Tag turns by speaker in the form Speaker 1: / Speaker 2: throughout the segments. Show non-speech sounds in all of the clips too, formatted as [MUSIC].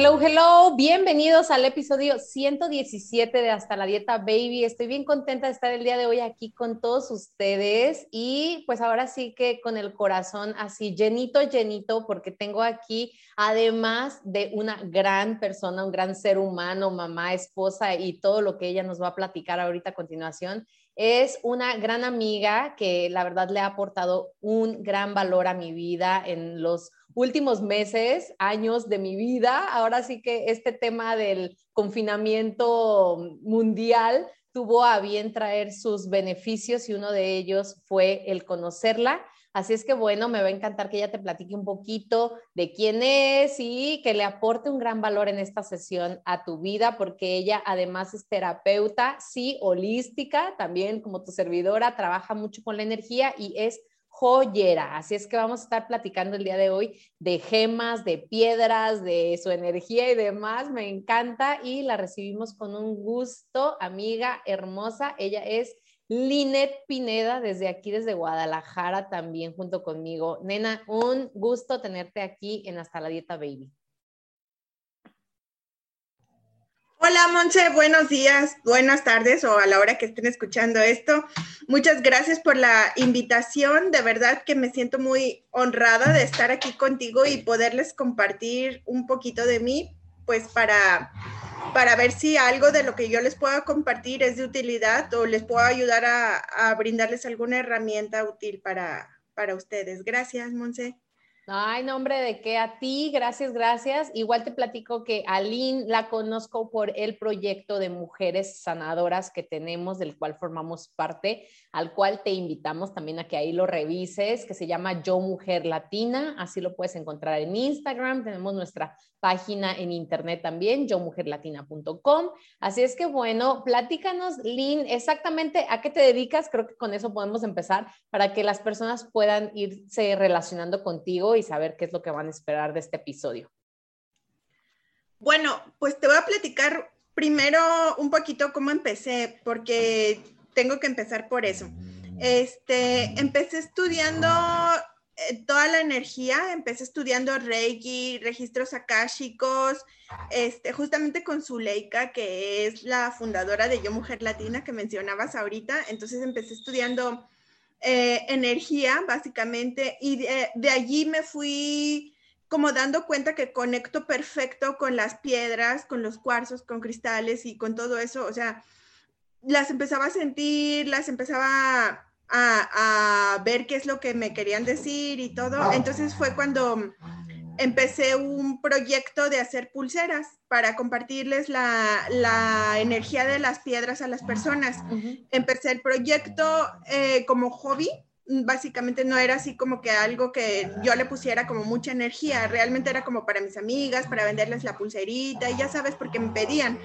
Speaker 1: Hello, hello, bienvenidos al episodio 117 de Hasta la Dieta Baby. Estoy bien contenta de estar el día de hoy aquí con todos ustedes y pues ahora sí que con el corazón así llenito, llenito, porque tengo aquí, además de una gran persona, un gran ser humano, mamá, esposa y todo lo que ella nos va a platicar ahorita a continuación, es una gran amiga que la verdad le ha aportado un gran valor a mi vida en los últimos meses, años de mi vida. Ahora sí que este tema del confinamiento mundial tuvo a bien traer sus beneficios y uno de ellos fue el conocerla. Así es que bueno, me va a encantar que ella te platique un poquito de quién es y que le aporte un gran valor en esta sesión a tu vida, porque ella además es terapeuta, sí, holística, también como tu servidora, trabaja mucho con la energía y es joyera. Así es que vamos a estar platicando el día de hoy de gemas, de piedras, de su energía y demás. Me encanta y la recibimos con un gusto, amiga hermosa. Ella es Linet Pineda, desde aquí, desde Guadalajara, también junto conmigo. Nena, un gusto tenerte aquí en Hasta la Dieta Baby.
Speaker 2: Hola, Monse, buenos días, buenas tardes o a la hora que estén escuchando esto. Muchas gracias por la invitación. De verdad que me siento muy honrada de estar aquí contigo y poderles compartir un poquito de mí, pues para, para ver si algo de lo que yo les pueda compartir es de utilidad o les puedo ayudar a, a brindarles alguna herramienta útil para, para ustedes. Gracias, Monse.
Speaker 1: Ay, nombre de qué a ti, gracias, gracias. Igual te platico que a Lynn la conozco por el proyecto de mujeres sanadoras que tenemos, del cual formamos parte, al cual te invitamos también a que ahí lo revises, que se llama Yo Mujer Latina, así lo puedes encontrar en Instagram, tenemos nuestra página en internet también, yomujerlatina.com. Así es que bueno, platícanos, Lynn, exactamente a qué te dedicas, creo que con eso podemos empezar para que las personas puedan irse relacionando contigo y saber qué es lo que van a esperar de este episodio.
Speaker 2: Bueno, pues te voy a platicar primero un poquito cómo empecé, porque tengo que empezar por eso. Este, empecé estudiando eh, toda la energía, empecé estudiando Reiki, registros akáshicos, este, justamente con Zuleika, que es la fundadora de Yo Mujer Latina que mencionabas ahorita. Entonces empecé estudiando eh, energía, básicamente, y de, allí me fui como dando cuenta que conecto perfecto con las piedras, con los cuarzos, con cristales y con todo eso. O sea, las empezaba a sentir, las empezaba a, ver qué es lo que me querían decir y todo. Entonces fue cuando empecé un proyecto de hacer pulseras para compartirles la, energía de las piedras a las personas. Empecé el proyecto eh, como hobby, básicamente no era así como que algo que yo le pusiera como mucha energía, realmente era como para mis amigas, para venderles la pulserita y ya sabes, porque me pedían,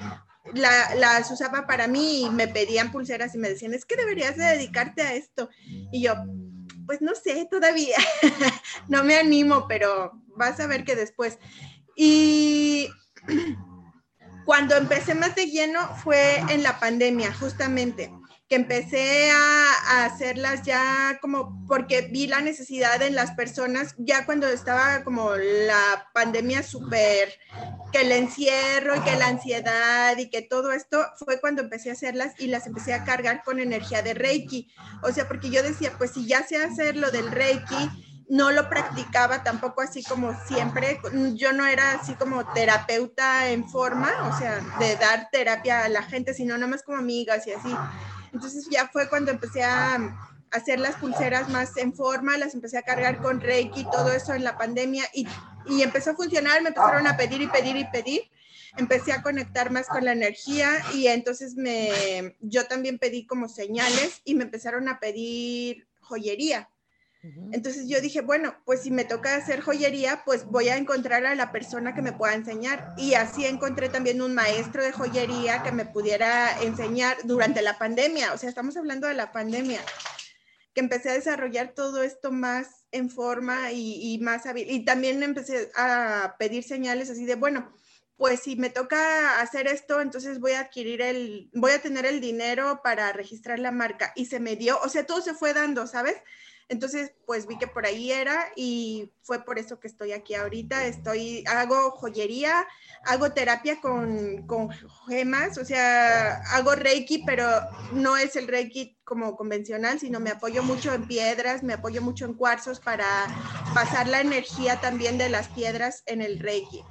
Speaker 2: la, las usaba para mí y me pedían pulseras y me decían, es que deberías de dedicarte a esto. Y yo, pues no sé, todavía, [LAUGHS] no me animo, pero vas a ver que después. Y [CLEARS THROAT] cuando empecé más de lleno fue en la pandemia, justamente que empecé a, hacerlas ya como porque vi la necesidad en las personas, ya cuando estaba como la pandemia súper, que el encierro y que la ansiedad y que todo esto, fue cuando empecé a hacerlas y las empecé a cargar con energía de Reiki. O sea, porque yo decía, pues si ya sé hacer lo del Reiki, no lo practicaba tampoco así como siempre. Yo no era así como terapeuta en forma, o sea, de dar terapia a la gente, sino nada más como amigas y así. Entonces ya fue cuando empecé a hacer las pulseras más en forma, las empecé a cargar con Reiki, todo eso en la pandemia y, y empezó a funcionar, me empezaron a pedir y pedir y pedir. Empecé a conectar más con la energía y entonces me, yo también pedí como señales y me empezaron a pedir joyería. Entonces yo dije, bueno, pues si me toca hacer joyería, pues voy a encontrar a la persona que me pueda enseñar. Y así encontré también un maestro de joyería que me pudiera enseñar durante la pandemia. O sea, estamos hablando de la pandemia, que empecé a desarrollar todo esto más en forma y, más hábil. Y también empecé a pedir señales así de, bueno, pues si me toca hacer esto, entonces voy a adquirir el, voy a tener el dinero para registrar la marca. Y se me dio, o sea, todo se fue dando, ¿sabes? Entonces, pues vi que por ahí era y fue por eso que estoy aquí ahorita. Estoy, hago joyería, hago terapia con, gemas, o sea, hago reiki, pero no es el reiki como convencional, sino me apoyo mucho en piedras, me apoyo mucho en cuarzos para pasar la energía también de las piedras en el reiki.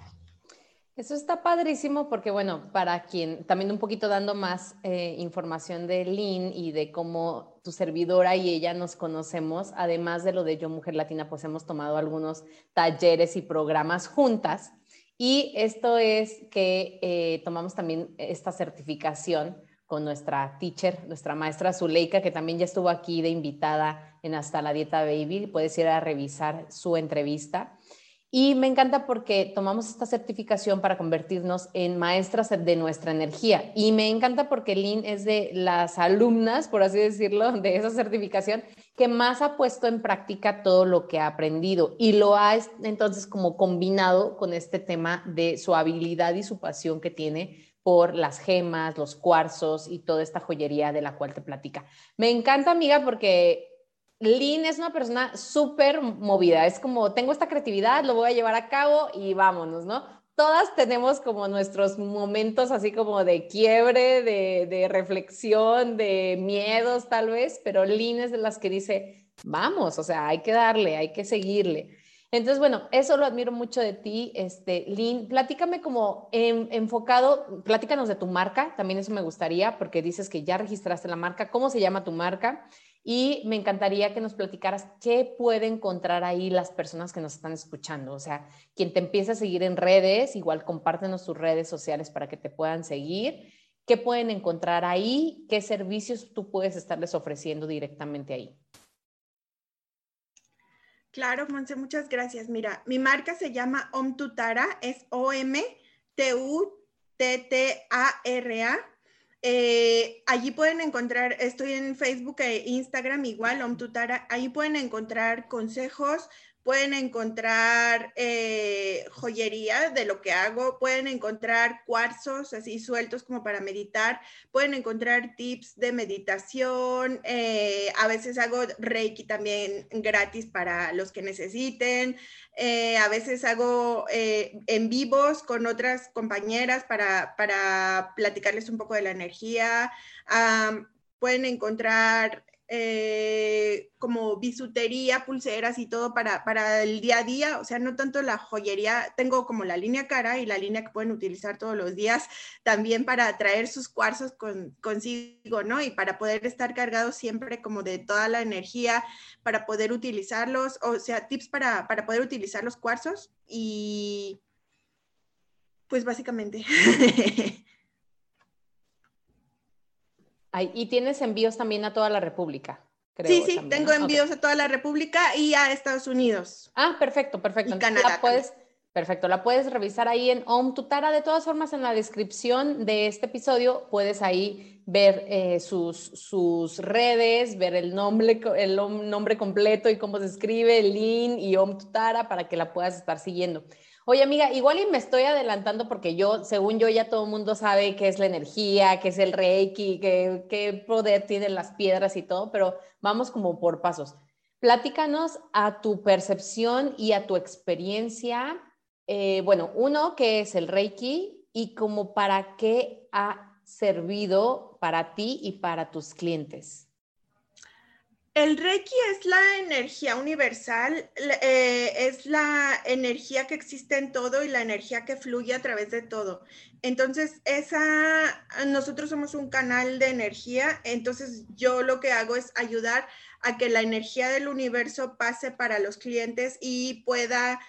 Speaker 1: Eso está padrísimo porque, bueno, para quien también un poquito dando más eh, información de Lynn y de cómo tu servidora y ella nos conocemos, además de lo de Yo Mujer Latina, pues hemos tomado algunos talleres y programas juntas. Y esto es que eh, tomamos también esta certificación con nuestra teacher, nuestra maestra Zuleika, que también ya estuvo aquí de invitada en Hasta la Dieta Baby. Puedes ir a revisar su entrevista. Y me encanta porque tomamos esta certificación para convertirnos en maestras de nuestra energía. Y me encanta porque Lynn es de las alumnas, por así decirlo, de esa certificación que más ha puesto en práctica todo lo que ha aprendido y lo ha entonces como combinado con este tema de su habilidad y su pasión que tiene por las gemas, los cuarzos y toda esta joyería de la cual te platica. Me encanta, amiga, porque Lynn es una persona súper movida, es como, tengo esta creatividad, lo voy a llevar a cabo y vámonos, ¿no? Todas tenemos como nuestros momentos así como de quiebre, de, reflexión, de miedos tal vez, pero Lynn es de las que dice, vamos, o sea, hay que darle, hay que seguirle. Entonces, bueno, eso lo admiro mucho de ti, este, Lynn. Platícame como enfocado, platícanos de tu marca, también eso me gustaría, porque dices que ya registraste la marca. ¿Cómo se llama tu marca? Y me encantaría que nos platicaras qué puede encontrar ahí las personas que nos están escuchando. O sea, quien te empieza a seguir en redes, igual compártenos tus redes sociales para que te puedan seguir. ¿Qué pueden encontrar ahí? ¿Qué servicios tú puedes estarles ofreciendo directamente ahí?
Speaker 2: Claro, Monse, muchas gracias. Mira, mi marca se llama OmTutara, es O-M-T-U-T-T-A-R-A. Eh, allí pueden encontrar, estoy en Facebook e Instagram igual, OmTutara, ahí pueden encontrar consejos, pueden encontrar eh, joyería de lo que hago, pueden encontrar cuarzos así sueltos como para meditar, pueden encontrar tips de meditación, eh, a veces hago reiki también gratis para los que necesiten, eh, a veces hago en vivos con otras compañeras para, para, platicarles un poco de la energía. pueden encontrar eh, como bisutería, pulseras y todo para, para, el día a día, o sea, no tanto la joyería, tengo como la línea cara y la línea que pueden utilizar todos los días también para traer sus cuarzos con, consigo, ¿no? Y para poder estar cargados siempre como de toda la energía, para poder utilizarlos, o sea, tips para, para poder utilizar los cuarzos y pues básicamente. [LAUGHS]
Speaker 1: y tienes envíos también a toda la República.
Speaker 2: sí, sí, tengo envíos a toda la República y a Estados Unidos.
Speaker 1: Ah, perfecto, perfecto. Y Canadá. puedes, perfecto, la puedes revisar ahí en Om Tutara. De todas formas, en la descripción de este episodio puedes ahí ver eh, sus, sus redes, ver el nombre, el nombre completo y cómo se escribe, Lin y Om Tutara para que la puedas estar siguiendo. Oye, amiga, igual y me estoy adelantando porque yo, según yo, ya todo el mundo sabe qué es la energía, qué es el reiki, qué, qué poder tienen las piedras y todo, pero vamos como por pasos. Platícanos a tu percepción y a tu experiencia. Eh, bueno, uno, ¿qué es el reiki y como para qué ha servido para ti y para tus clientes?
Speaker 2: El Reiki es la energía universal, eh, es la energía que existe en todo y la energía que fluye a través de todo. Entonces, esa, nosotros somos un canal de energía, entonces yo lo que hago es ayudar a que la energía del universo pase para los clientes y pueda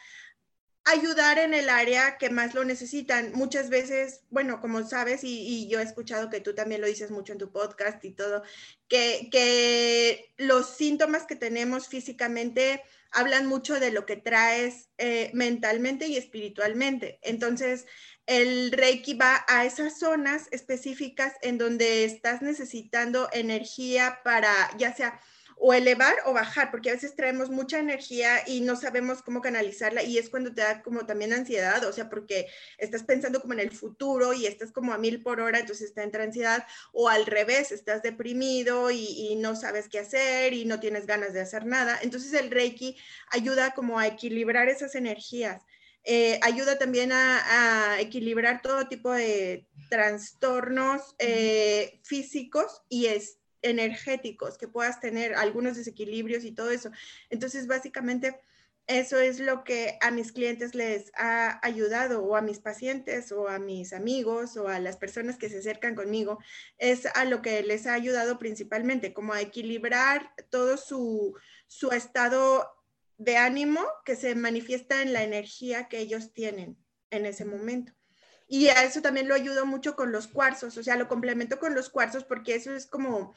Speaker 2: ayudar en el área que más lo necesitan. Muchas veces, bueno, como sabes, y, yo he escuchado que tú también lo dices mucho en tu podcast y todo, que, que los síntomas que tenemos físicamente hablan mucho de lo que traes eh, mentalmente y espiritualmente. Entonces, el Reiki va a esas zonas específicas en donde estás necesitando energía para, ya sea o elevar o bajar, porque a veces traemos mucha energía y no sabemos cómo canalizarla y es cuando te da como también ansiedad, o sea, porque estás pensando como en el futuro y estás como a mil por hora, entonces está en ansiedad, o al revés, estás deprimido y, no sabes qué hacer y no tienes ganas de hacer nada. Entonces el Reiki ayuda como a equilibrar esas energías. Eh, ayuda también a, equilibrar todo tipo de trastornos eh, físicos y, es, energéticos que puedas tener, algunos desequilibrios y todo eso. Entonces, básicamente, eso es lo que a mis clientes les ha ayudado o a mis pacientes o a mis amigos o a las personas que se acercan conmigo, es a lo que les ha ayudado principalmente, como a equilibrar todo su, su estado de ánimo que se manifiesta en la energía que ellos tienen en ese momento. Y a eso también lo ayudo mucho con los cuarzos, o sea, lo complemento con los cuarzos porque eso es como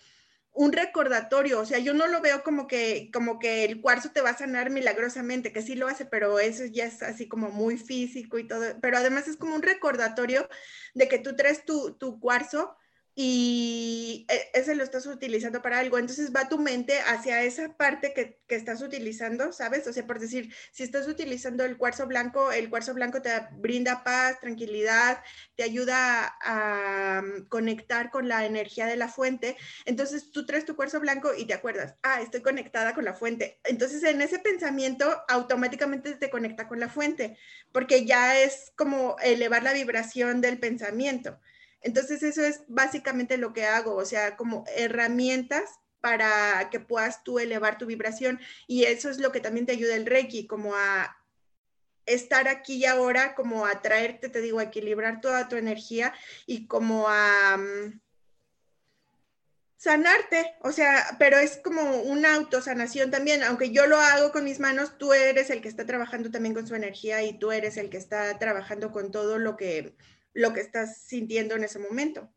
Speaker 2: un recordatorio, o sea, yo no lo veo como que, como que el cuarzo te va a sanar milagrosamente, que sí lo hace, pero eso ya es así como muy físico y todo, pero además es como un recordatorio de que tú traes tu, tu cuarzo y e, ese lo estás utilizando para algo. Entonces va tu mente hacia esa parte que, que, estás utilizando, ¿sabes? O sea, por decir, si estás utilizando el cuarzo blanco, el cuarzo blanco te brinda paz, tranquilidad, te ayuda a, mm, conectar con la energía de la fuente. Entonces tú traes tu cuarzo blanco y te acuerdas, ah, estoy conectada con la fuente. Entonces en ese pensamiento automáticamente te conecta con la fuente, porque ya es como elevar la vibración del pensamiento. Entonces eso es básicamente lo que hago, o sea, como herramientas para que puedas tú elevar tu vibración. Y eso es lo que también te ayuda el Reiki, como a estar aquí y ahora, como a traerte, te digo, a equilibrar toda tu energía y como a mm, sanarte, o sea, pero es como una autosanación también, aunque yo lo hago con mis manos, tú eres el que está trabajando también con su energía y tú eres el que está trabajando con todo lo que lo que estás sintiendo en ese momento.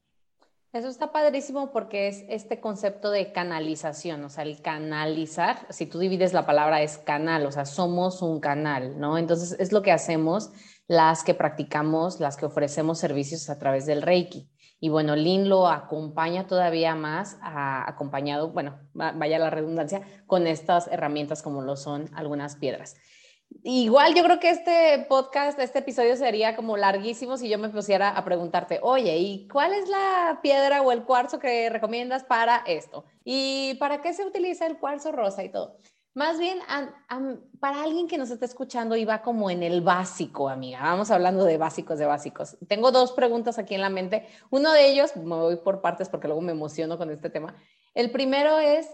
Speaker 1: Eso está padrísimo porque es este concepto de canalización, o sea, el canalizar, si tú divides la palabra es canal, o sea, somos un canal, ¿no? Entonces es lo que hacemos las que practicamos, las que ofrecemos servicios a través del Reiki. Y bueno, Lin lo acompaña todavía más, acompañado, bueno, vaya la redundancia, con estas herramientas como lo son algunas piedras. Igual yo creo que este podcast, este episodio sería como larguísimo si yo me pusiera a preguntarte, oye, ¿y cuál es la piedra o el cuarzo que recomiendas para esto? ¿Y para qué se utiliza el cuarzo rosa y todo? Más bien, para alguien que nos está escuchando y va como en el básico, amiga, vamos hablando de básicos, de básicos. Tengo dos preguntas aquí en la mente. Uno de ellos, me voy por partes porque luego me emociono con este tema. El primero es,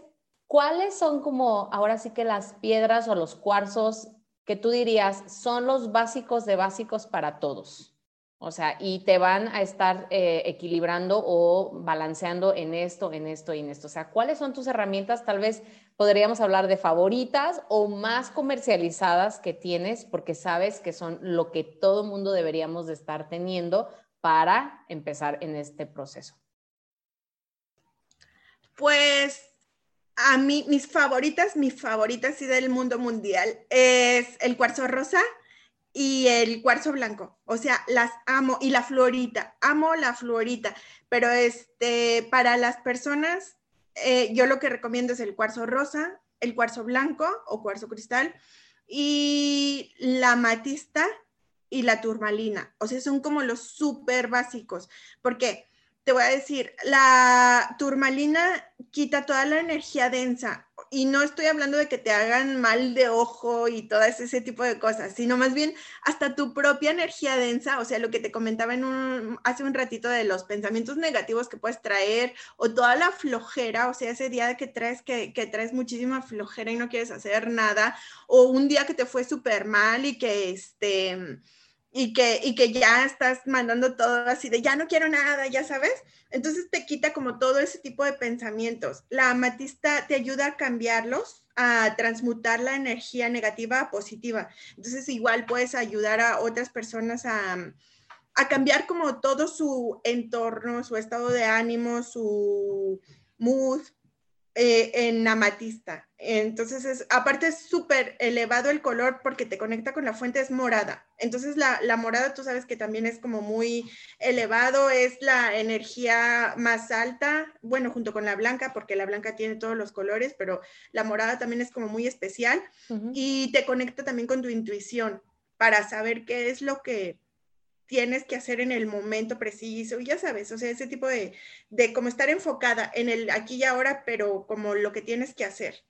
Speaker 1: ¿cuáles son como ahora sí que las piedras o los cuarzos que tú dirías son los básicos de básicos para todos? O sea, y te van a estar eh, equilibrando o balanceando en esto, en esto y en esto. O sea, ¿cuáles son tus herramientas? Tal vez podríamos hablar de favoritas o más comercializadas que tienes porque sabes que son lo que todo mundo deberíamos de estar teniendo para empezar en este proceso.
Speaker 2: Pues a mí, mis favoritas, mis favoritas sí del mundo mundial es el cuarzo rosa y el cuarzo blanco. O sea, las amo. Y la florita, amo la florita. Pero este, para las personas, eh, yo lo que recomiendo es el cuarzo rosa, el cuarzo blanco o cuarzo cristal y la matista y la turmalina. O sea, son como los súper básicos. Porque te voy a decir, la turmalina quita toda la energía densa y no estoy hablando de que te hagan mal de ojo y todo ese tipo de cosas, sino más bien hasta tu propia energía densa, o sea, lo que te comentaba hace un ratito de los pensamientos negativos que puedes traer o toda la flojera, o sea, ese día que traes que, que traes muchísima flojera y no quieres hacer nada, o un día que te fue súper mal y que este y que, y que ya estás mandando todo así de ya no quiero nada, ya sabes. Entonces te quita como todo ese tipo de pensamientos. La amatista te ayuda a cambiarlos, a transmutar la energía negativa a positiva. Entonces igual puedes ayudar a otras personas a, a cambiar como todo su entorno, su estado de ánimo, su mood, eh, en amatista. Entonces, es, aparte es súper elevado el color porque te conecta con la fuente, es morada. Entonces, la, la, morada tú sabes que también es como muy elevado, es la energía más alta, bueno, junto con la blanca, porque la blanca tiene todos los colores, pero la morada también es como muy especial y te conecta también con tu intuición para saber qué es lo que tienes que hacer en el momento preciso, ya sabes, o sea, ese tipo de, de como estar enfocada en el aquí y ahora, pero como lo que tienes que hacer.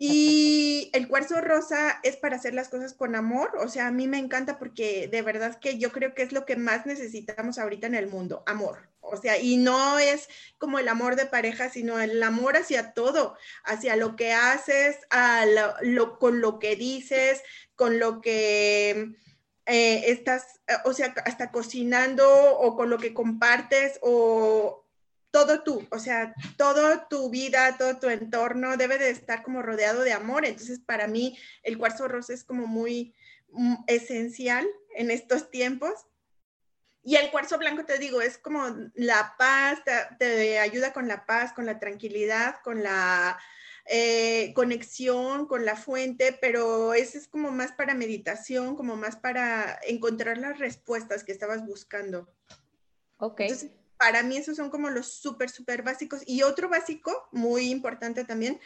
Speaker 2: Y el cuarzo rosa es para hacer las cosas con amor, o sea, a mí me encanta porque de verdad que yo creo que es lo que más necesitamos ahorita en el mundo, amor. O sea, y no es como el amor de pareja, sino el amor hacia todo, hacia lo que haces, a lo, con lo que dices, con lo que eh, estás, eh, o sea, hasta cocinando o con lo que compartes o todo tú, o sea, toda tu vida, todo tu entorno debe de estar como rodeado de amor. Entonces, para mí, el cuarzo rosa es como muy mm, esencial en estos tiempos. Y el cuarzo blanco, te digo, es como la paz, te ayuda con la paz, con la tranquilidad, con la eh, conexión con la fuente, pero ese es como más para meditación, como más para encontrar las respuestas que estabas buscando.
Speaker 1: Ok.
Speaker 2: Entonces, para mí esos son como los súper, súper básicos. Y otro básico, muy importante también,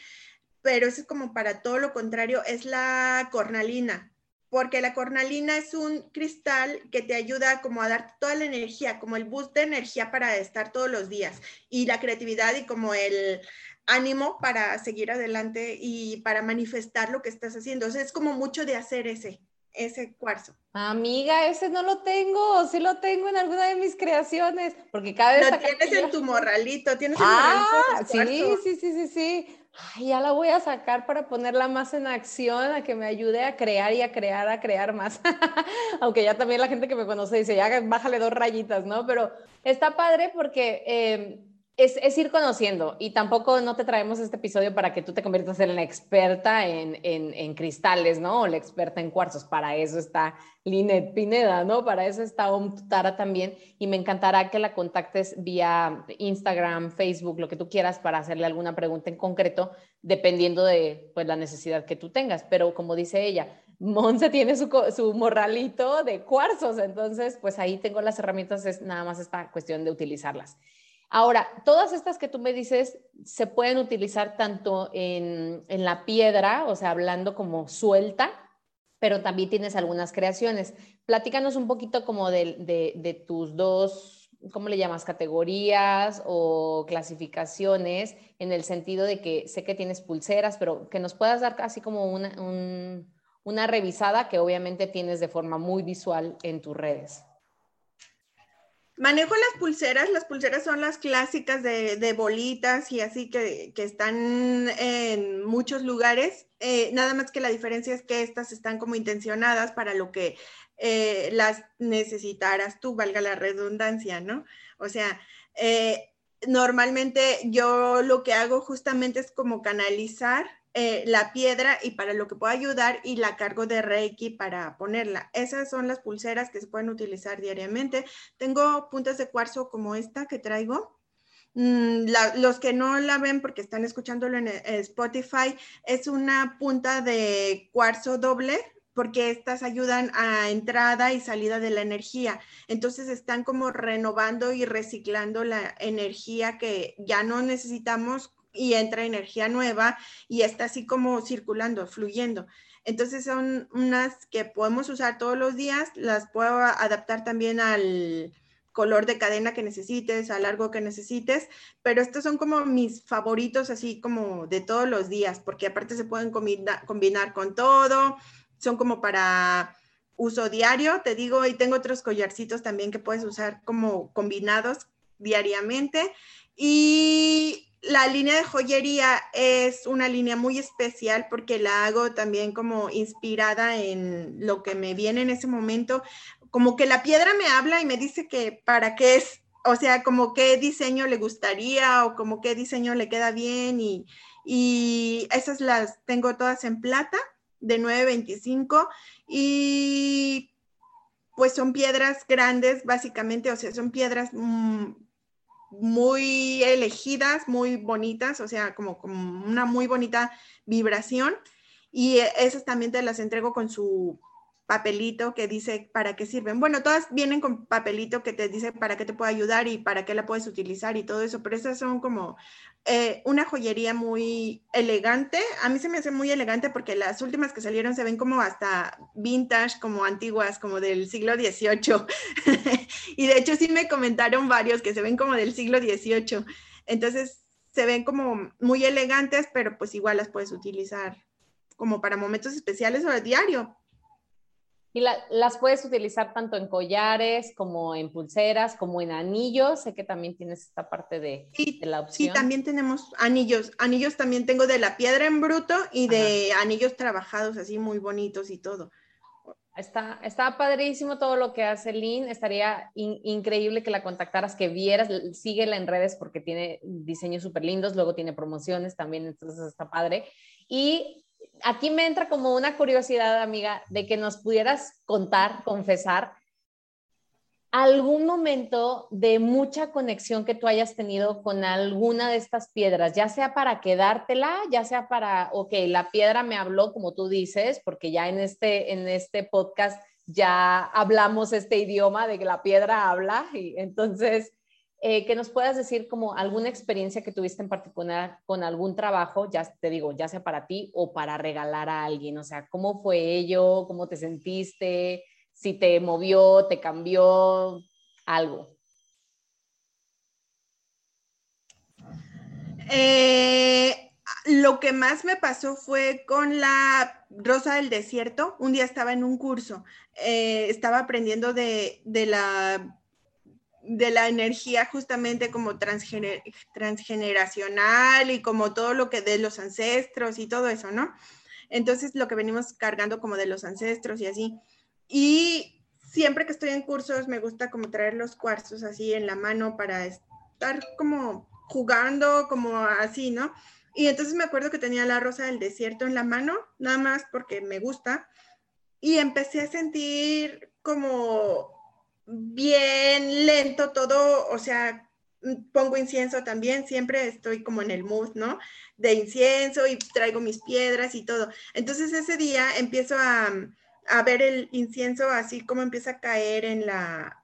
Speaker 2: pero ese es como para todo lo contrario, es la cornalina porque la cornalina es un cristal que te ayuda como a dar toda la energía, como el boost de energía para estar todos los días y la creatividad y como el ánimo para seguir adelante y para manifestar lo que estás haciendo. O sea, es como mucho de hacer ese, ese cuarzo.
Speaker 1: Amiga, ese no lo tengo, sí lo tengo en alguna de mis creaciones, porque cada vez...
Speaker 2: Lo tienes en tu morralito, tienes
Speaker 1: ah, sí, sí, sí, sí, sí. Ay, ya la voy a sacar para ponerla más en acción, a que me ayude a crear y a crear, a crear más. [LAUGHS] Aunque ya también la gente que me conoce dice, ya bájale dos rayitas, ¿no? Pero está padre porque... Eh, es, ir conociendo y tampoco no te traemos este episodio para que tú te conviertas en la experta en, en, cristales, ¿no? O la experta en cuarzos. Para eso está Linet Pineda, ¿no? Para eso está Om Tutara también. Y me encantará que la contactes vía Instagram, Facebook, lo que tú quieras para hacerle alguna pregunta en concreto, dependiendo de pues, la necesidad que tú tengas. Pero como dice ella, Monse tiene su, su morralito de cuarzos, entonces pues ahí tengo las herramientas, es nada más esta cuestión de utilizarlas. Ahora, todas estas que tú me dices se pueden utilizar tanto en, la piedra, o sea, hablando como suelta, pero también tienes algunas creaciones. Platícanos un poquito como de, tus dos, ¿cómo le llamas? Categorías o clasificaciones, en el sentido de que sé que tienes pulseras, pero que nos puedas dar casi como una, una revisada que obviamente tienes de forma muy visual en tus redes.
Speaker 2: Manejo las pulseras, las pulseras son las clásicas de, bolitas y así que, están en muchos lugares, eh, nada más que la diferencia es que estas están como intencionadas para lo que eh, las necesitaras tú, valga la redundancia, ¿no? O sea, eh, normalmente yo lo que hago justamente es como canalizar eh, la piedra y para lo que puedo ayudar y la cargo de Reiki para ponerla. Esas son las pulseras que se pueden utilizar diariamente. Tengo puntas de cuarzo como esta que traigo. Mm, los que no la ven porque están escuchándolo en eh, Spotify, es una punta de cuarzo doble porque estas ayudan a entrada y salida de la energía. Entonces están como renovando y reciclando la energía que ya no necesitamos y entra energía nueva y está así como circulando, fluyendo. Entonces son unas que podemos usar todos los días, las puedo adaptar también al color de cadena que necesites, al largo que necesites, pero estos son como mis favoritos así como de todos los días, porque aparte se pueden combinar con todo, son como para uso diario, te digo, y tengo otros collarcitos también que puedes usar como combinados diariamente. Y la línea de joyería es una línea muy especial porque la hago también como inspirada en lo que me viene en ese momento. Como que la piedra me habla y me dice que para qué es o sea, como qué diseño le gustaría o como qué diseño le queda bien y, y esas las tengo todas en plata de 9.25 y pues son piedras grandes básicamente, o sea, son piedras mm, muy elegidas, muy bonitas, o sea, como, una muy bonita vibración. Y esas también te las entrego con su papelito que dice para qué sirven. Bueno, todas vienen con papelito que te dice para qué te puede ayudar y para qué la puedes utilizar y todo eso, pero esas son como eh, una joyería muy elegante. A mí se me hace muy elegante porque las últimas que salieron se ven como hasta vintage, como antiguas, como del siglo XVIII. [LAUGHS] y de hecho sí me comentaron varios que se ven como del siglo XVIII. Entonces se ven como muy elegantes, pero pues igual las puedes utilizar como para momentos especiales o a diario.
Speaker 1: Y las puedes utilizar tanto en collares como en pulseras, como en anillos. Sé que también tienes esta parte de, la opción.
Speaker 2: Sí, también tenemos anillos. Anillos también tengo de la piedra en bruto y de anillos trabajados así muy bonitos y todo.
Speaker 1: Está, está padrísimo todo lo que hace Lynn. Estaría increíble que la contactaras, que vieras, síguela en redes porque tiene diseños súper lindos, luego tiene promociones también, entonces está padre. Y aquí me entra como una curiosidad, amiga, de que nos pudieras contar, confesar, algún momento de mucha conexión que tú hayas tenido con alguna de estas piedras, ya sea para quedártela, ya sea para, ok, la piedra me habló, como tú dices, porque ya en este, en este podcast ya hablamos este idioma de que la piedra habla, y entonces eh, que nos puedas decir como alguna experiencia que tuviste en particular con algún trabajo, ya te digo, ya sea para ti o para regalar a alguien, o sea, ¿cómo fue ello? ¿Cómo te sentiste? Si te movió, te cambió, algo.
Speaker 2: Eh, lo que más me pasó fue con la Rosa del Desierto. Un día estaba en un curso, eh, estaba aprendiendo de, de la de la energía justamente como transgeneracional y como todo lo que de los ancestros y todo eso, ¿no? Entonces lo que venimos cargando como de los ancestros y así. Y siempre que estoy en cursos me gusta como traer los cuarzos así en la mano para estar como jugando, como así, ¿no? Y entonces me acuerdo que tenía la rosa del desierto en la mano, nada más porque me gusta. Y empecé a sentir como bien lento todo, o sea, pongo incienso también, siempre estoy como en el mood, ¿no? De incienso y traigo mis piedras y todo. Entonces ese día empiezo a, a ver el incienso así como empieza a caer en la,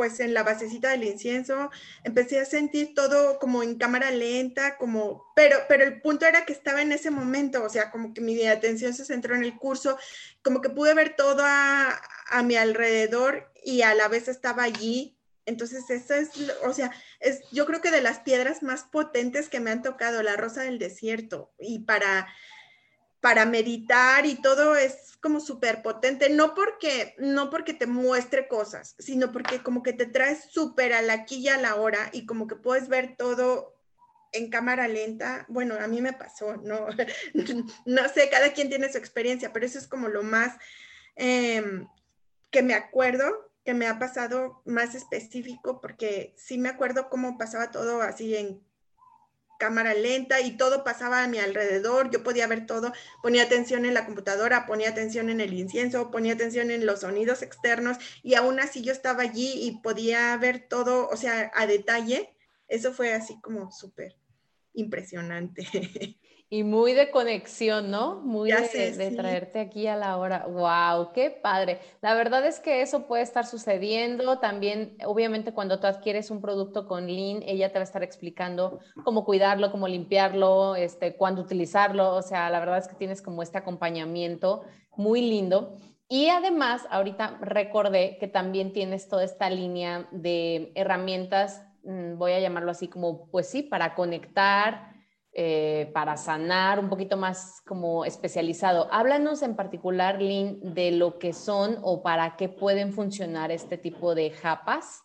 Speaker 2: pues en la basecita del incienso, empecé a sentir todo como en cámara lenta, como, pero, pero el punto era que estaba en ese momento, o sea, como que mi atención se centró en el curso, como que pude ver todo a, a mi alrededor y a la vez estaba allí. Entonces, eso es, o sea, es, yo creo que de las piedras más potentes que me han tocado, la rosa del desierto, y para, para meditar y todo es como súper potente, no porque, no porque te muestre cosas, sino porque como que te traes súper a la aquí y a la hora y como que puedes ver todo en cámara lenta. Bueno, a mí me pasó, no, [LAUGHS] no sé, cada quien tiene su experiencia, pero eso es como lo más em, que me acuerdo, que me ha pasado más específico, porque sí me acuerdo cómo pasaba todo así en cámara lenta y todo pasaba a mi alrededor, yo podía ver todo, ponía atención en la computadora, ponía atención en el incienso, ponía atención en los sonidos externos y aún así yo estaba allí y podía ver todo, o sea, a detalle. Eso fue así como súper impresionante. [LAUGHS]
Speaker 1: Y muy de conexión, ¿no? Muy de, traerte aquí a la hora. ¡Wow! ¡Qué padre! La verdad es que eso puede estar sucediendo. También, obviamente, cuando tú adquieres un producto con Lean, ella te va a estar explicando cómo cuidarlo, cómo limpiarlo, este, cuándo utilizarlo. O sea, la verdad es que tienes como este acompañamiento muy lindo. Y además, ahorita recordé que también tienes toda esta línea de herramientas, voy a llamarlo así como, pues sí, para conectar eh, para sanar un poquito más como especializado. Háblanos en particular, Lynn, de lo que son o para qué pueden funcionar este tipo de japas,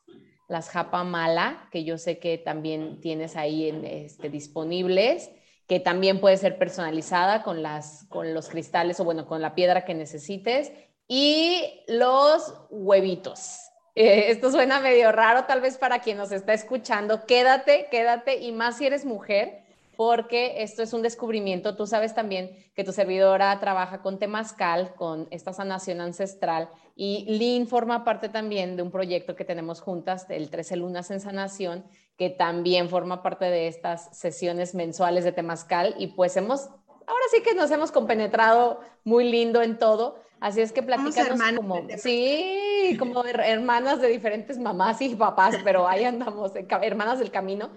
Speaker 1: las japa mala, que yo sé que también tienes ahí en, este, disponibles, que también puede ser personalizada con, las, con los cristales o bueno, con la piedra que necesites, y los huevitos. Eh, esto suena medio raro tal vez para quien nos está escuchando. Quédate, quédate y más si eres mujer, porque esto es un descubrimiento. Tú sabes también que tu servidora trabaja con Temazcal, con esta sanación ancestral, y Lynn forma parte también de un proyecto que tenemos juntas, el 13 Lunas en Sanación, que también forma parte de estas sesiones mensuales de Temazcal, y pues hemos, ahora sí que nos hemos compenetrado muy lindo en todo. Así es que platícanos como, sí, [LAUGHS] como hermanas de diferentes mamás y papás, pero ahí andamos, hermanas del camino.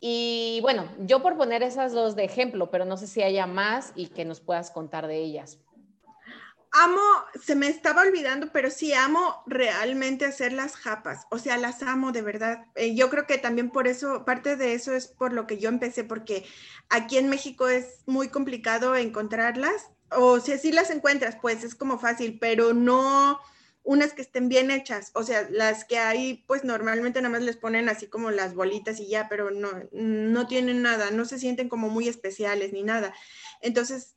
Speaker 1: Y bueno, yo por poner esas dos de ejemplo, pero no sé si haya más y que nos puedas contar de ellas.
Speaker 2: Amo, se me estaba olvidando, pero sí amo realmente hacer las japas, o sea, las amo de verdad. Eh, yo creo que también por eso, parte de eso es por lo que yo empecé, porque aquí en México es muy complicado encontrarlas, o si así las encuentras, pues es como fácil, pero no, unas que estén bien hechas, o sea, las que hay, pues normalmente nada más les ponen así como las bolitas y ya, pero no, no tienen nada, no se sienten como muy especiales ni nada. Entonces,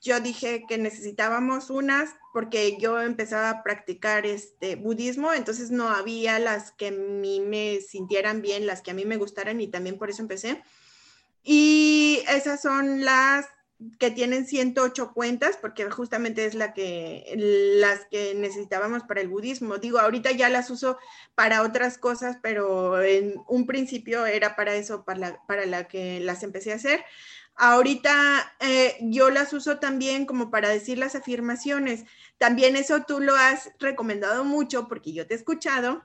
Speaker 2: yo dije que necesitábamos unas porque yo empezaba a practicar este budismo, entonces no había las que a mí me sintieran bien, las que a mí me gustaran y también por eso empecé. Y esas son las que tienen 108 cuentas, porque justamente es la que, las que necesitábamos para el budismo. Digo, ahorita ya las uso para otras cosas, pero en un principio era para eso, para la, para la que las empecé a hacer. Ahorita eh, yo las uso también como para decir las afirmaciones. También eso tú lo has recomendado mucho porque yo te he escuchado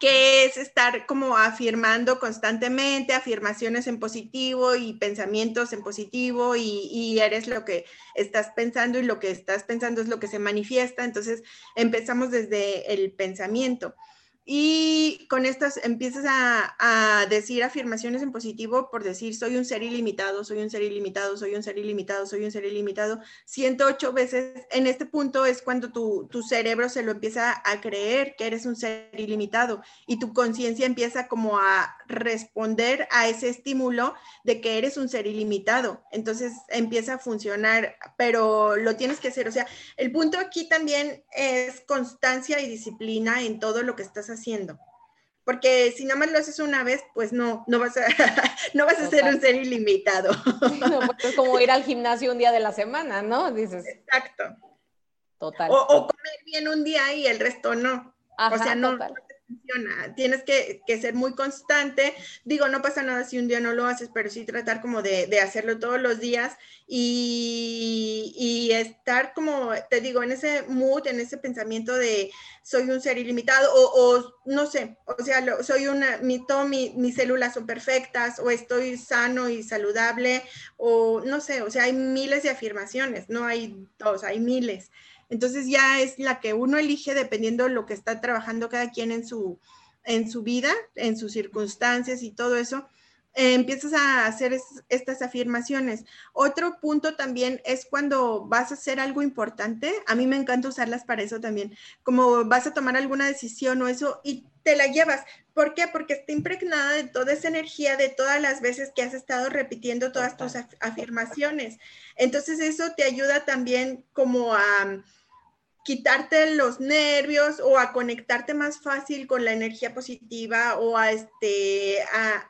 Speaker 2: que es estar como afirmando constantemente, afirmaciones en positivo y pensamientos en positivo y, y, eres lo que estás pensando y lo que estás pensando es lo que se manifiesta. Entonces empezamos desde el pensamiento. Y con estas empiezas a, decir afirmaciones en positivo por decir soy un ser ilimitado, soy un ser ilimitado, soy un ser ilimitado, soy un ser ilimitado. 108 veces en este punto es cuando tu, tu cerebro se lo empieza a creer que eres un ser ilimitado y tu conciencia empieza como a responder a ese estímulo de que eres un ser ilimitado. Entonces empieza a funcionar, pero lo tienes que hacer. O sea, el punto aquí también es constancia y disciplina en todo lo que estás haciendo. Porque si nada más lo haces una vez, pues no, no vas a, [LAUGHS] no vas a ser un ser ilimitado. [LAUGHS]
Speaker 1: No, es como ir al gimnasio un día de la semana, ¿no? Dices.
Speaker 2: Exacto. Total. O, comer bien un día y el resto no. o sea, no, funciona. Tienes que, ser muy constante. Digo, no pasa nada si un día no lo haces, pero sí tratar como de, hacerlo todos los días y, estar como, te digo, en ese mood, en ese pensamiento de soy un ser ilimitado o, no sé, o sea, soy una, mi, todo mis células son perfectas o estoy sano y saludable o no sé, o sea, hay miles de afirmaciones, no hay dos, hay miles. Entonces ya es la que uno elige dependiendo de lo que está trabajando cada quien en su, en su vida, en sus circunstancias y todo eso. Eh, empiezas a hacer estas afirmaciones. Otro punto también es cuando vas a hacer algo importante. A mí me encanta usarlas para eso también. Como vas a tomar alguna decisión o eso y te la llevas. ¿Por qué? Porque está impregnada de toda esa energía de todas las veces que has estado repitiendo todas tus afirmaciones. Entonces eso te ayuda también como a quitarte los nervios o a conectarte más fácil con la energía positiva o a, este,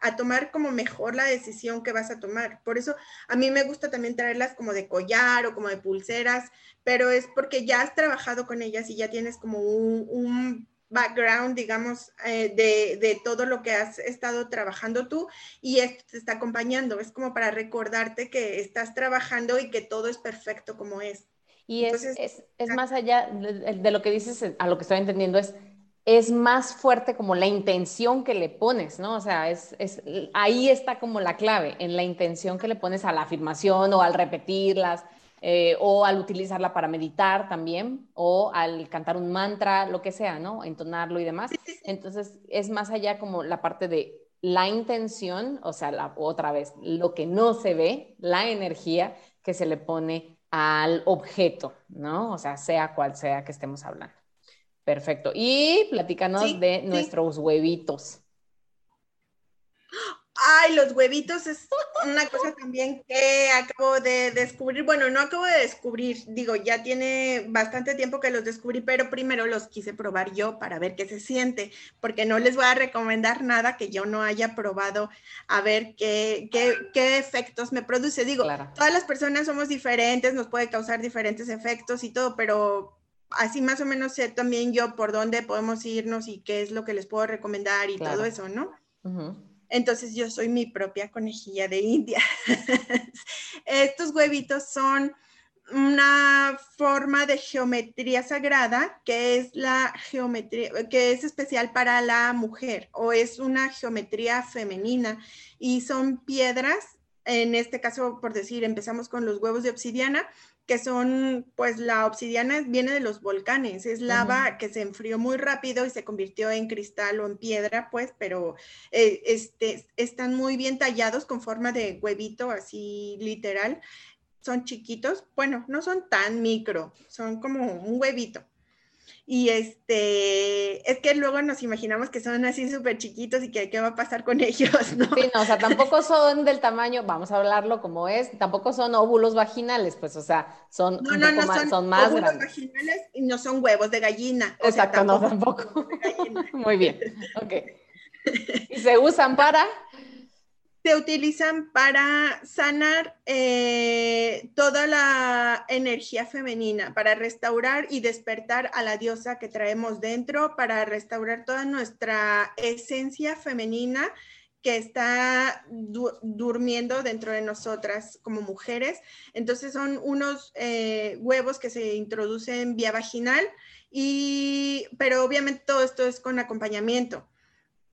Speaker 2: a, tomar como mejor la decisión que vas a tomar. Por eso a mí me gusta también traerlas como de collar o como de pulseras, pero es porque ya has trabajado con ellas y ya tienes como un, background, digamos, eh, de, de, todo lo que has estado trabajando tú y esto te está acompañando. Es como para recordarte que estás trabajando y que todo es perfecto como es.
Speaker 1: Y es, es, es, más allá de, lo que dices, a lo que estoy entendiendo, es, es más fuerte como la intención que le pones, ¿no? O sea, es, es, ahí está como la clave, en la intención que le pones a la afirmación o al repetirlas. Eh, o al utilizarla para meditar también, o al cantar un mantra, lo que sea, ¿no? Entonarlo y demás. Entonces, es más allá como la parte de la intención, o sea, la, otra vez, lo que no se ve, la energía que se le pone al objeto, ¿no? O sea, sea cual sea que estemos hablando. Perfecto. Y platícanos de nuestros huevitos.
Speaker 2: Ay, los huevitos es una cosa también que acabo de descubrir. Bueno, no acabo de descubrir, digo, ya tiene bastante tiempo que los descubrí, pero primero los quise probar yo para ver qué se siente, porque no les voy a recomendar nada que yo no haya probado a ver qué, qué, qué efectos me produce. Digo, todas las personas somos diferentes, nos puede causar diferentes efectos y todo, pero así más o menos sé también yo por dónde podemos irnos y qué es lo que les puedo recomendar y todo eso, ¿no? Entonces yo soy mi propia conejilla de India. [LAUGHS] Estos huevitos son una forma de geometría sagrada que es la geometría que es especial para la mujer o es una geometría femenina y son piedras en este caso por decir empezamos con los huevos de obsidiana que son, pues la obsidiana viene de los volcanes, es lava que se enfrió muy rápido y se convirtió en cristal o en piedra, pues, pero eh, este, están muy bien tallados con forma de huevito, así literal. Son chiquitos, bueno, no son tan micro, son como un huevito. Y este, es que luego nos imaginamos que son así súper chiquitos y que qué va a pasar con [LAUGHS] ellos, ¿no?
Speaker 1: Sí, no, o sea, tampoco son del tamaño, vamos a hablarlo como es, tampoco son óvulos vaginales, pues, o sea, son,
Speaker 2: no, no, no, son, son, más óvulos vaginales y no son huevos de gallina.
Speaker 1: Exacto, no, tampoco. [LAUGHS] Muy bien, ok. ¿Y se usan para?
Speaker 2: Se utilizan para sanar eh, toda la energía femenina, para restaurar y despertar a la diosa que traemos dentro, para restaurar toda nuestra esencia femenina que está durmiendo dentro de nosotras como mujeres. Entonces son unos eh, huevos que se introducen vía vaginal, y, pero obviamente todo esto es con acompañamiento.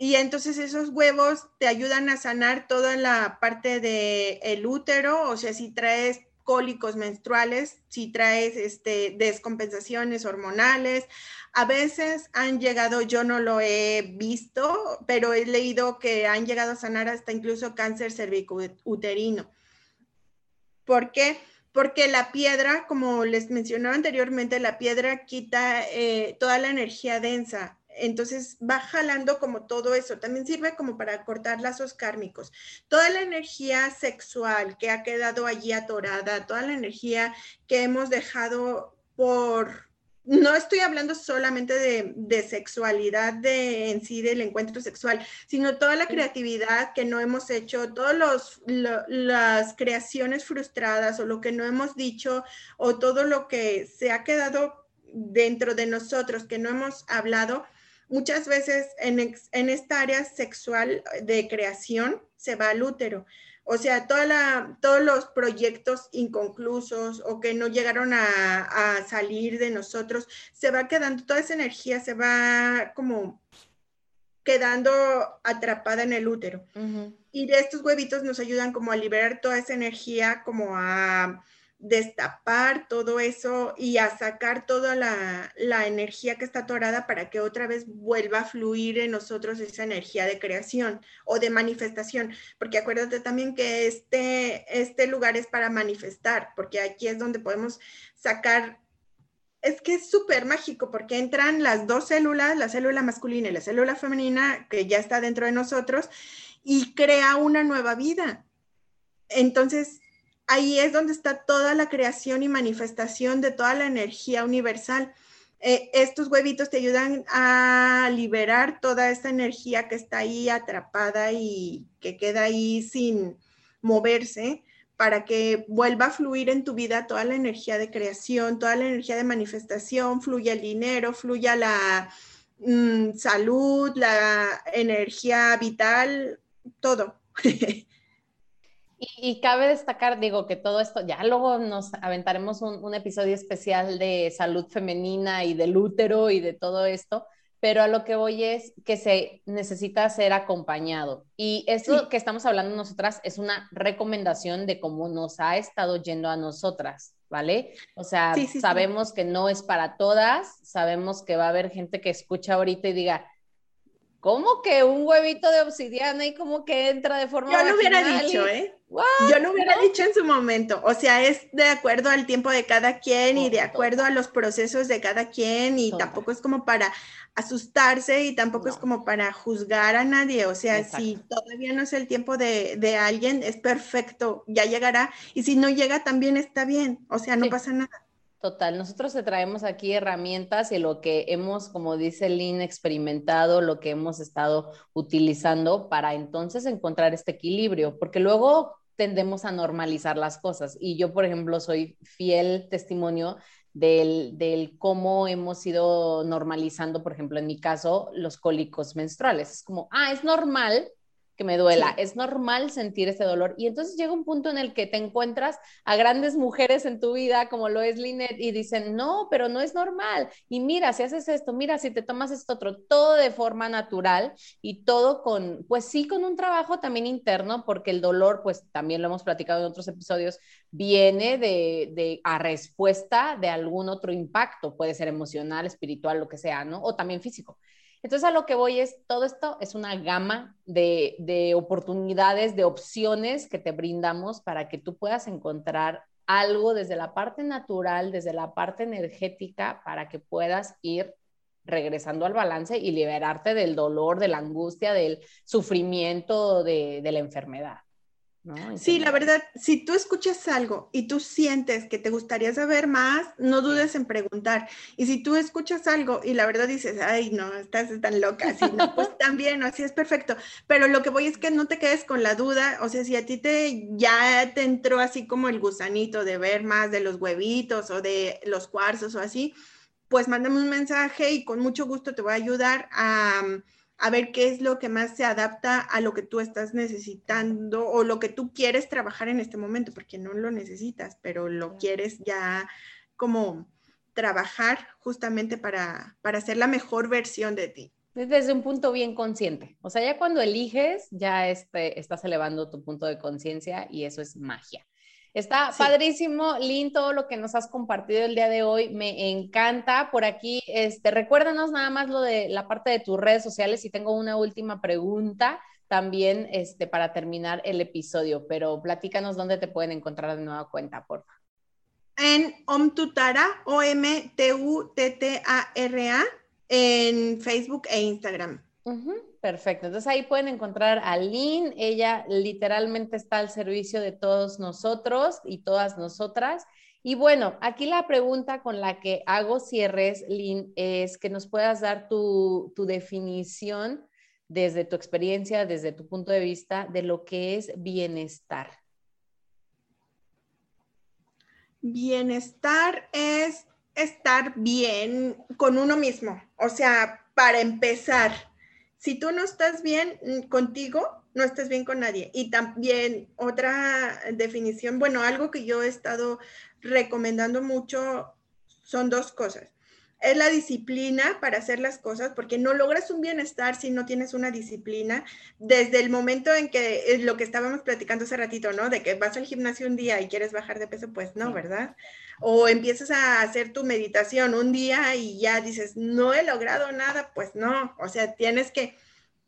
Speaker 2: Y entonces esos huevos te ayudan a sanar toda la parte del el útero, o sea, si traes cólicos menstruales, si traes este, descompensaciones hormonales. A veces han llegado, yo no lo he visto, pero he leído que han llegado a sanar hasta incluso cáncer cervicouterino. ¿Por qué? Porque la piedra, como les mencionaba anteriormente, la piedra quita eh, toda la energía densa entonces va jalando como todo eso. También sirve como para cortar lazos kármicos. Toda la energía sexual que ha quedado allí atorada, toda la energía que hemos dejado por... No estoy hablando solamente de, sexualidad de, en sí del encuentro sexual, sino toda la creatividad que no hemos hecho, todas las creaciones frustradas o lo que no hemos dicho o todo lo que se ha quedado dentro de nosotros que no hemos hablado, Muchas veces en, esta área sexual de creación se va al útero. O sea, todos los proyectos inconclusos o que no llegaron a, salir de nosotros, se va quedando, toda esa energía se va como quedando atrapada en el útero. Y de estos huevitos nos ayudan como a liberar toda esa energía, como a destapar todo eso y a sacar toda la, energía que está atorada para que otra vez vuelva a fluir en nosotros esa energía de creación o de manifestación, porque acuérdate también que este, este lugar es para manifestar, porque aquí es donde podemos sacar, es que es súper mágico, porque entran las dos células, la célula masculina y la célula femenina, que ya está dentro de nosotros, y crea una nueva vida. Entonces, ahí es donde está toda la creación y manifestación de toda la energía universal. Eh, estos huevitos te ayudan a liberar toda esta energía que está ahí atrapada y que queda ahí sin moverse para que vuelva a fluir en tu vida toda la energía de creación, toda la energía de manifestación, fluya el dinero, fluya la mm, salud, la energía vital, todo. [LAUGHS]
Speaker 1: Y, cabe destacar, digo, que todo esto, ya luego nos aventaremos un, episodio especial de salud femenina y del útero y de todo esto, pero a lo que voy es que se necesita ser acompañado. Y eso que estamos hablando nosotras es una recomendación de cómo nos ha estado yendo a nosotras, ¿vale? O sea, sabemos que no es para todas, sabemos que va a haber gente que escucha ahorita y diga, ¿cómo que un huevito de obsidiana y cómo que entra de forma
Speaker 2: Yo lo hubiera dicho, ¿eh? Yo lo hubiera dicho en su momento, o sea, es de acuerdo al tiempo de cada quien y de acuerdo a los procesos de cada quien y tampoco es como para asustarse y tampoco es como para juzgar a nadie, o sea, si todavía no es el tiempo de, de, alguien, es perfecto, ya llegará. Y si no llega también está bien, o sea, no pasa nada.
Speaker 1: Total, nosotros te traemos aquí herramientas y lo que hemos, como dice Lynn, experimentado, lo que hemos estado utilizando para entonces encontrar este equilibrio, porque luego tendemos a normalizar las cosas. Y yo, por ejemplo, soy fiel testimonio del, cómo hemos ido normalizando, por ejemplo, en mi caso, los cólicos menstruales. Es como, ah, es normal que me duela. Es normal sentir ese dolor. Y entonces llega un punto en el que te encuentras a grandes mujeres en tu vida, como lo es Linet, y dicen, no, pero no es normal. Y mira, si haces esto, mira, si te tomas esto otro, todo de forma natural y todo con, pues sí, con un trabajo también interno, porque el dolor, pues también lo hemos platicado en otros episodios, viene de, de a respuesta de algún otro impacto, puede ser emocional, espiritual, lo que sea, ¿no? O también físico. Entonces a lo que voy es, todo esto es una gama de, de oportunidades, de opciones que te brindamos para que tú puedas encontrar algo desde la parte natural, desde la parte energética, para que puedas ir regresando al balance y liberarte del dolor, de la angustia, del sufrimiento de la enfermedad.
Speaker 2: Sí, la verdad, si tú escuchas algo y tú sientes que te gustaría saber más, no dudes en preguntar. Y si tú escuchas algo y la verdad dices, ay, no, estás tan loca, así, no, pues [LAUGHS] también, así es perfecto. Pero lo que voy es que no te quedes con la duda, o sea, si a ti te ya te entró así como el gusanito de ver más de los huevitos o de los cuarzos o así, pues mándame un mensaje y con mucho gusto te voy a ayudar a a ver qué es lo que más se adapta a lo que tú estás necesitando o lo que tú quieres trabajar en este momento, porque no lo necesitas, pero lo quieres ya como trabajar justamente para, para ser la mejor versión de ti.
Speaker 1: Desde un punto bien consciente. O sea, ya cuando eliges, ya este, estás elevando tu punto de conciencia y eso es magia. Está padrísimo, Lynn, todo lo que nos has compartido el día de hoy. Me encanta. Por aquí, este, recuérdanos nada más lo de la parte de tus redes sociales y tengo una última pregunta también este, para terminar el episodio, pero platícanos dónde te pueden encontrar de nueva cuenta, por favor.
Speaker 2: En Omtutara, O-M-T-U-T-T-A-R-A, en Facebook e Instagram.
Speaker 1: Perfecto. Entonces ahí pueden encontrar a Lynn. Ella literalmente está al servicio de todos nosotros y todas nosotras. Y bueno, aquí la pregunta con la que hago cierres, Lynn, es que nos puedas dar tu, tu definición desde tu experiencia, desde tu punto de vista, de lo que es bienestar.
Speaker 2: Bienestar es estar bien con uno mismo. O sea, para empezar, si tú no estás bien mm, contigo, no estás bien con nadie. Y también otra definición, bueno, algo que yo he estado recomendando mucho son dos cosas. Es la disciplina para hacer las cosas, porque no logras un bienestar si no tienes una disciplina. Desde el momento en que lo que estábamos platicando hace ratito, ¿no? De que vas al gimnasio un día y quieres bajar de peso, pues no, ¿verdad? O empiezas a hacer tu meditación un día y ya dices, no he logrado nada, pues no. O sea, tienes que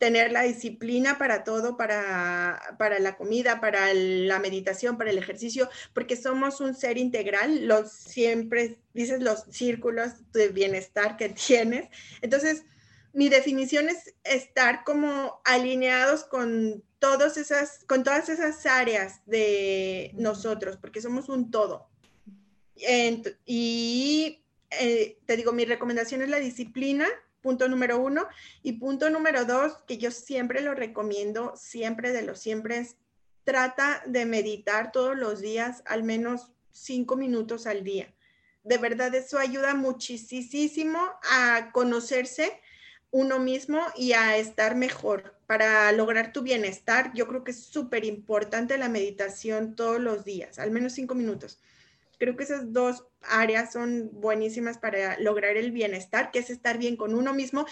Speaker 2: tener la disciplina para todo, para, para la comida, para la meditación, para el ejercicio, porque somos un ser integral, los siempre dices los círculos de bienestar que [LAUGHS] tienes. Entonces, mi definición es estar como alineados con todas esas, con todas esas áreas de nosotros, porque somos un todo. y eh, te digo, mi recomendación es la disciplina, punto número uno. Y punto número dos, que yo siempre lo recomiendo, siempre de los siempre, trata de meditar todos los días, al menos cinco minutos al día. De verdad, eso ayuda muchísimo a conocerse uno mismo y a estar mejor para lograr tu bienestar. Yo creo que es súper importante la meditación todos los días, al menos cinco minutos. Creo que esas dos áreas son buenísimas para lograr el bienestar, que es estar bien con uno mismo,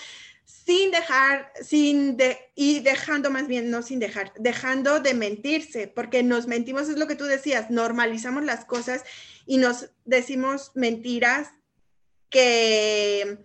Speaker 2: sin dejar, sin de, y dejando más bien, no sin dejar, dejando de mentirse, porque nos mentimos, es lo que tú decías, normalizamos las cosas y nos decimos mentiras que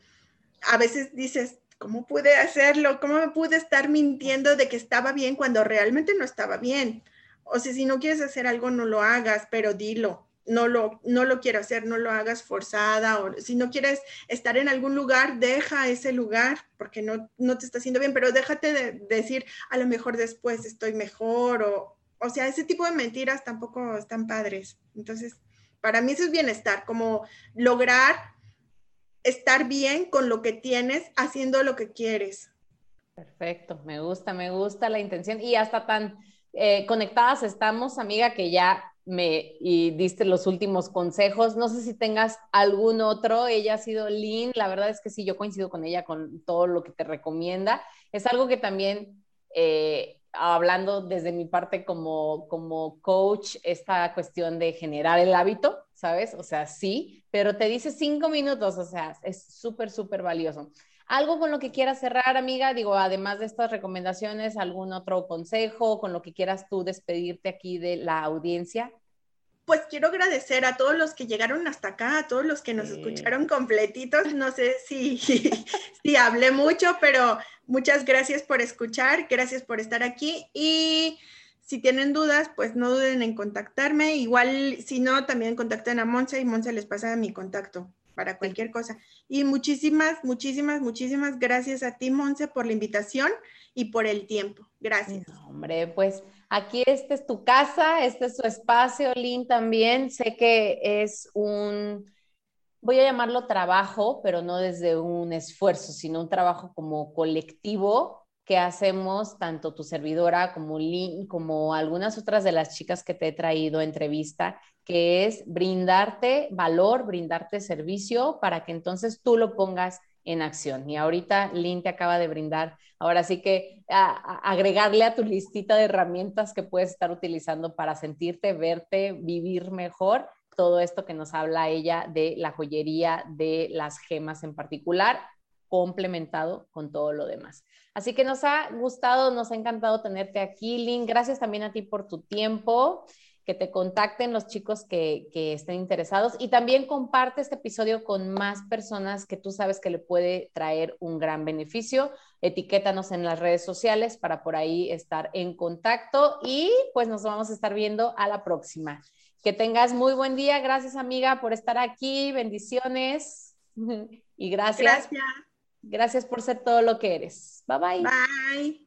Speaker 2: a veces dices, ¿cómo pude hacerlo? ¿Cómo me pude estar mintiendo de que estaba bien cuando realmente no estaba bien? O sea, si no quieres hacer algo, no lo hagas, pero dilo. No lo, no lo quiero hacer, no lo hagas forzada. O si no quieres estar en algún lugar, deja ese lugar porque no, no te está haciendo bien, pero déjate de decir, a lo mejor después estoy mejor. O, o sea, ese tipo de mentiras tampoco están padres. Entonces, para mí eso es bienestar, como lograr estar bien con lo que tienes, haciendo lo que quieres.
Speaker 1: Perfecto, me gusta, me gusta la intención y hasta tan eh, conectadas estamos, amiga, que ya me y diste los últimos consejos. No sé si tengas algún otro. Ella ha sido Lynn. La verdad es que sí, yo coincido con ella con todo lo que te recomienda. Es algo que también, eh, hablando desde mi parte como, como coach, esta cuestión de generar el hábito, ¿sabes? O sea, sí, pero te dice cinco minutos, o sea, es súper, súper valioso. Algo con lo que quieras cerrar, amiga, digo, además de estas recomendaciones, algún otro consejo con lo que quieras tú despedirte aquí de la audiencia.
Speaker 2: Pues quiero agradecer a todos los que llegaron hasta acá, a todos los que nos escucharon completitos. No sé si, [LAUGHS] si hablé mucho, pero muchas gracias por escuchar, gracias por estar aquí y si tienen dudas, pues no duden en contactarme. Igual, si no, también contacten a Monse y Monse les pasa mi contacto para cualquier cosa. Y muchísimas, muchísimas, muchísimas gracias a ti, Monse, por la invitación y por el tiempo. Gracias.
Speaker 1: hombre, pues aquí esta es tu casa, este es su espacio, Lynn, también. Sé que es un, voy a llamarlo trabajo, pero no desde un esfuerzo, sino un trabajo como colectivo que hacemos tanto tu servidora como Lynn, como algunas otras de las chicas que te he traído entrevista que es brindarte valor, brindarte servicio para que entonces tú lo pongas en acción. Y ahorita Lynn te acaba de brindar, ahora sí que agregarle a tu listita de herramientas que puedes estar utilizando para sentirte, verte, vivir mejor, todo esto que nos habla ella de la joyería, de las gemas en particular, complementado con todo lo demás. Así que nos ha gustado, nos ha encantado tenerte aquí, Lynn. Gracias también a ti por tu tiempo que te contacten los chicos que, estén interesados y también comparte este episodio con más personas que tú sabes que le puede traer un gran beneficio. Etiquétanos en las redes sociales para por ahí estar en contacto y pues nos vamos a estar viendo a la próxima. Que tengas muy buen día. Gracias amiga por estar aquí. Bendiciones [LAUGHS] y gracias.
Speaker 2: Gracias.
Speaker 1: Gracias por ser todo lo que eres. Bye bye.
Speaker 2: Bye.